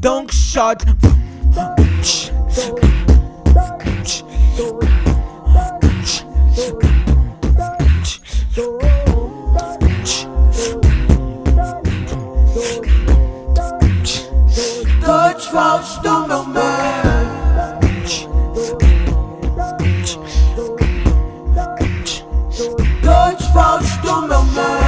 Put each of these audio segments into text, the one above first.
donc shot. Dois Fausto, meu man. Dois Fausto, meu man.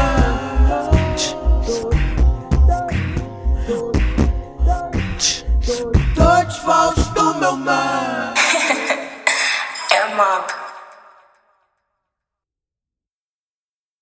Dois, falsos, dois, dois, É dois, dois,